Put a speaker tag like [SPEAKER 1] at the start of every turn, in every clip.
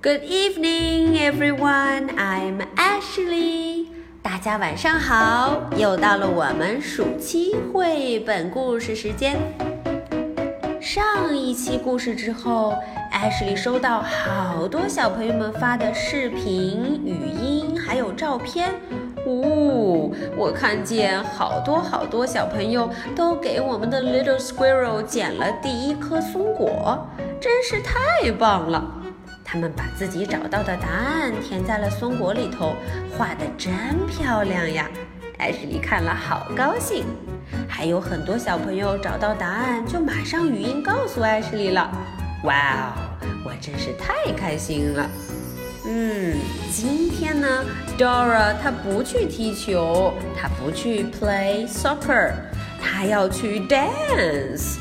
[SPEAKER 1] Good evening, everyone. I'm Ashley. 大家晚上好，又到了我们暑期绘本故事时间。上一期故事之后，Ashley 收到好多小朋友们发的视频、语音还有照片。呜、我看见好多好多小朋友都给我们的 Little Squirrel 捡了第一颗松果，真是太棒了！他们把自己找到的答案填在了松果里头，画的真漂亮呀！艾什莉看了好高兴。还有很多小朋友找到答案就马上语音告诉艾什莉了。哇哦，我真是太开心了！嗯，今天呢，Dora 她不去踢球，她不去 play soccer，她要去 dance。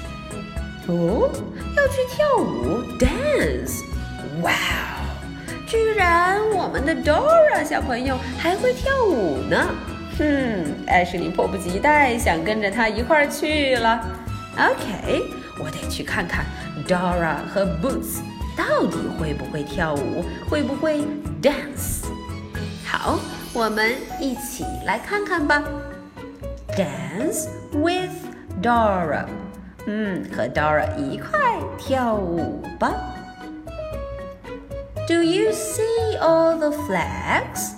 [SPEAKER 1] 哦，要去跳舞 dance。哇哦！居然我们的 Dora 小朋友还会跳舞呢！哼，艾什莉迫不及待想跟着她一块儿去了。OK，我得去看看 Dora 和 Boots 到底会不会跳舞，会不会 dance。好，我们一起来看看吧。Dance with Dora。嗯，和 Dora 一块跳舞吧。Do you see all the flags？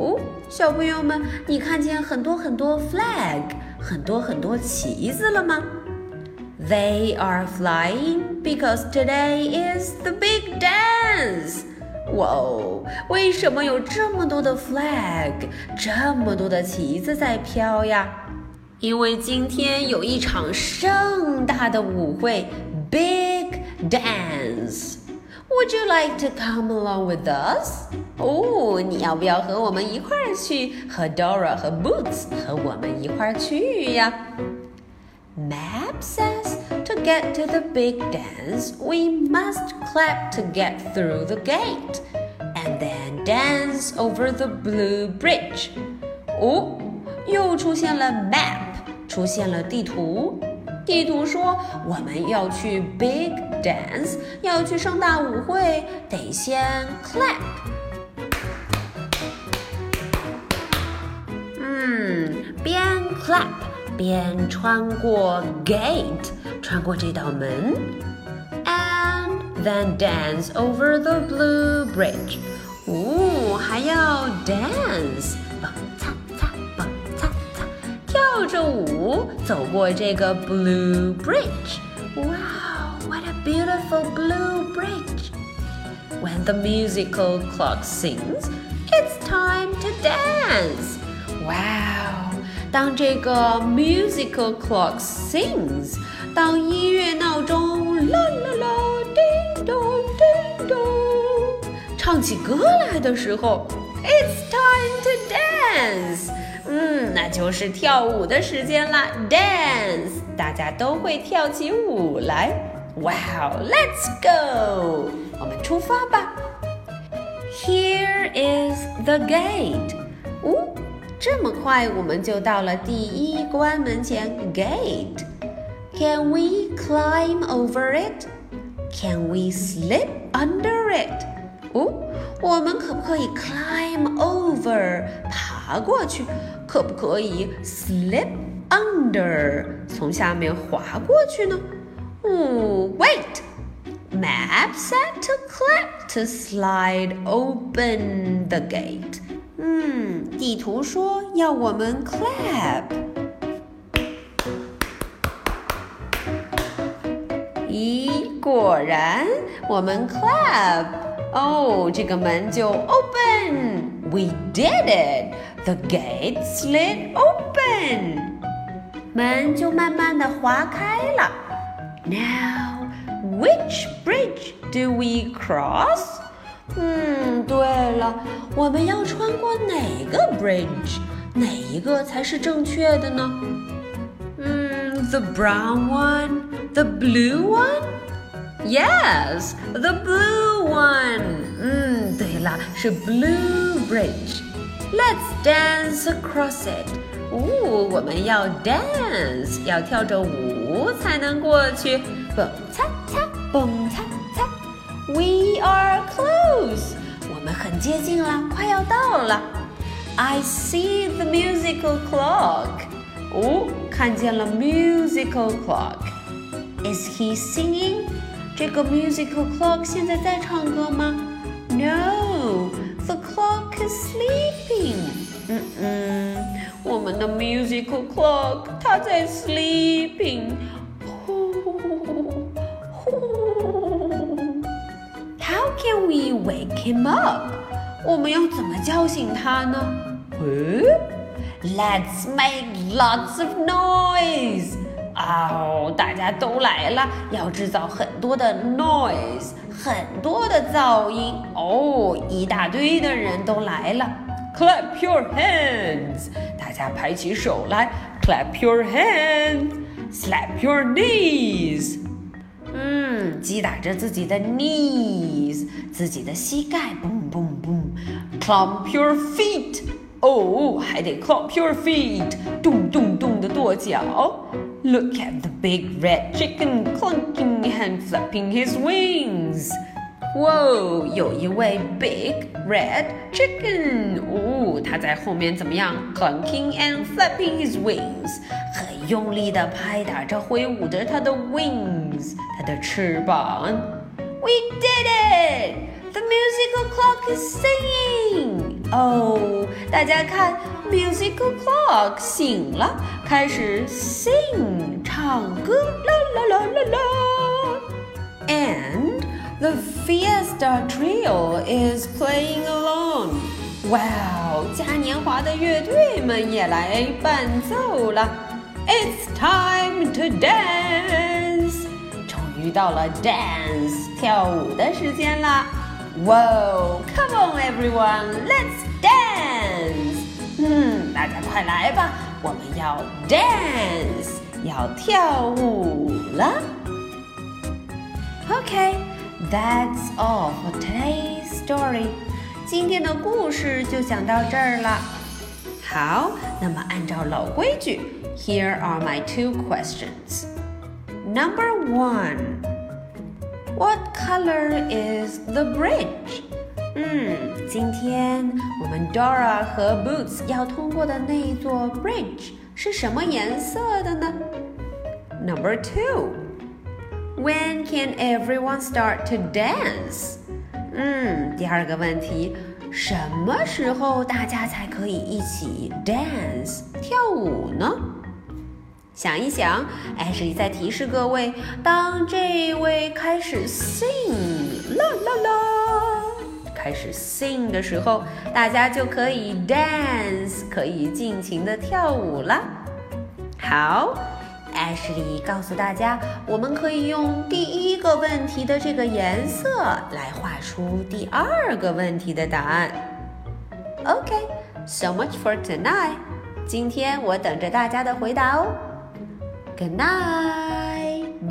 [SPEAKER 1] 哦，小朋友们，你看见很多很多 flag，很多很多旗子了吗？They are flying because today is the big dance。哇哦，为什么有这么多的 flag，这么多的旗子在飘呀？因为今天有一场盛大的舞会，big dance。Would you like to come along with us？哦，你要不要和我们一块儿去？和 Dora 和 Boots 和我们一块儿去呀？Map says to get to the big dance, we must clap to get through the gate, and then dance over the blue bridge. 哦，又出现了 map，出现了地图。 地图说我们要去 big dance，要去盛大舞会，得先 clap。嗯，边 clap 边穿过 gate，穿过这道门，and then dance over the blue bridge。哦，还要 dance，跳着舞走过这个 blue bridge。Wow, what a beautiful blue bridge! When the musical clock sings, it's time to dance. Wow! 当这个 musical clock sings，当音乐闹钟啦啦啦叮咚叮咚唱起歌来的时候，It's time to dance。 嗯，那就是跳舞的时间啦，dance，大家都会跳起舞来。Wow，let's go，我们出发吧。Here is the gate。哦，这么快我们就到了第一关门前，gate。Can we climb over it? Can we slip under it? 哦，我们可不可以 climb over 爬过去？ 可不可以 slip under 从下面滑过去呢？哦，wait。Map said to Clap to slide open the gate。嗯，地图说要我们 clap。咦，果然我们 clap。哦，这个门就 open。We did it。The gate slid open. 门就慢慢的滑开了。Now, which bridge do we cross? 嗯，对了，我们要穿过哪个 bridge？哪一个才是正确的呢？嗯，the brown one, the blue one? Yes, the blue one. 嗯，对了，是 blue bridge. Let's dance across it. 哦，我们要 dance，要跳着舞才能过去。蹦擦擦，蹦擦擦。We are close. close，我们很接近了，快要到了。I see the musical clock。哦，看见了 musical clock。Is he singing？这个 musical clock 现在在唱歌吗 ？No，the clock is sleeping。嗯嗯，我们的 musical clock 它在 sleeping。How can we wake him up？我们要怎么叫醒他呢？诶，Let's make lots of noise。 哦，大家都来了，要制造很多的 noise，很多的噪音。哦，一大堆的人都来了。Clap your hands，大家拍起手来。Clap your hands，slap your knees。嗯，击打着自己的 knees，自己的膝盖，boom boom boom，Clap your feet，哦，还得 Clap your feet，咚咚咚的跺脚。Look at the big red chicken clunking and flapping his wings。Whoa，有一位 big red chicken，哦，他在后面怎么样？Clunking and flapping his wings，很用力的拍打着、挥舞着他的 wings，他的翅膀。We did it! The musical clock is singing. 哦，大家看 ，musical clock 醒了，开始 sing 唱歌，啦啦啦啦啦。And the Fiesta Trio is playing along. 哇哦，嘉年华的乐队们也来伴奏了。It's time to dance. 终于到了 dance 跳舞的时间啦！Whoa, come on everyone, let's dance. 嗯，大家快来吧，我们要 dance，要跳舞了。Okay. That's all for today's story. 今天的故事就讲到这儿了。好，那么按照老规矩，Here are my two questions. Number one. What color is the bridge? 嗯，今天我们 Dora 和 Boots 要通过的那一座 bridge 是什么颜色的呢？Number two. When can everyone start to dance？嗯，第二个问题，什么时候大家才可以一起 dance 跳舞呢？想一想，艾什莉在提示各位，当这位开始 sing，始 sing 的时候，大家就可以 dance，可以尽情的跳舞了。好。艾什莉告诉大家，我们可以用第一个问题的这个颜色来画出第二个问题的答案。OK，so much for tonight。今天我等着大家的回答哦。Good night，bye。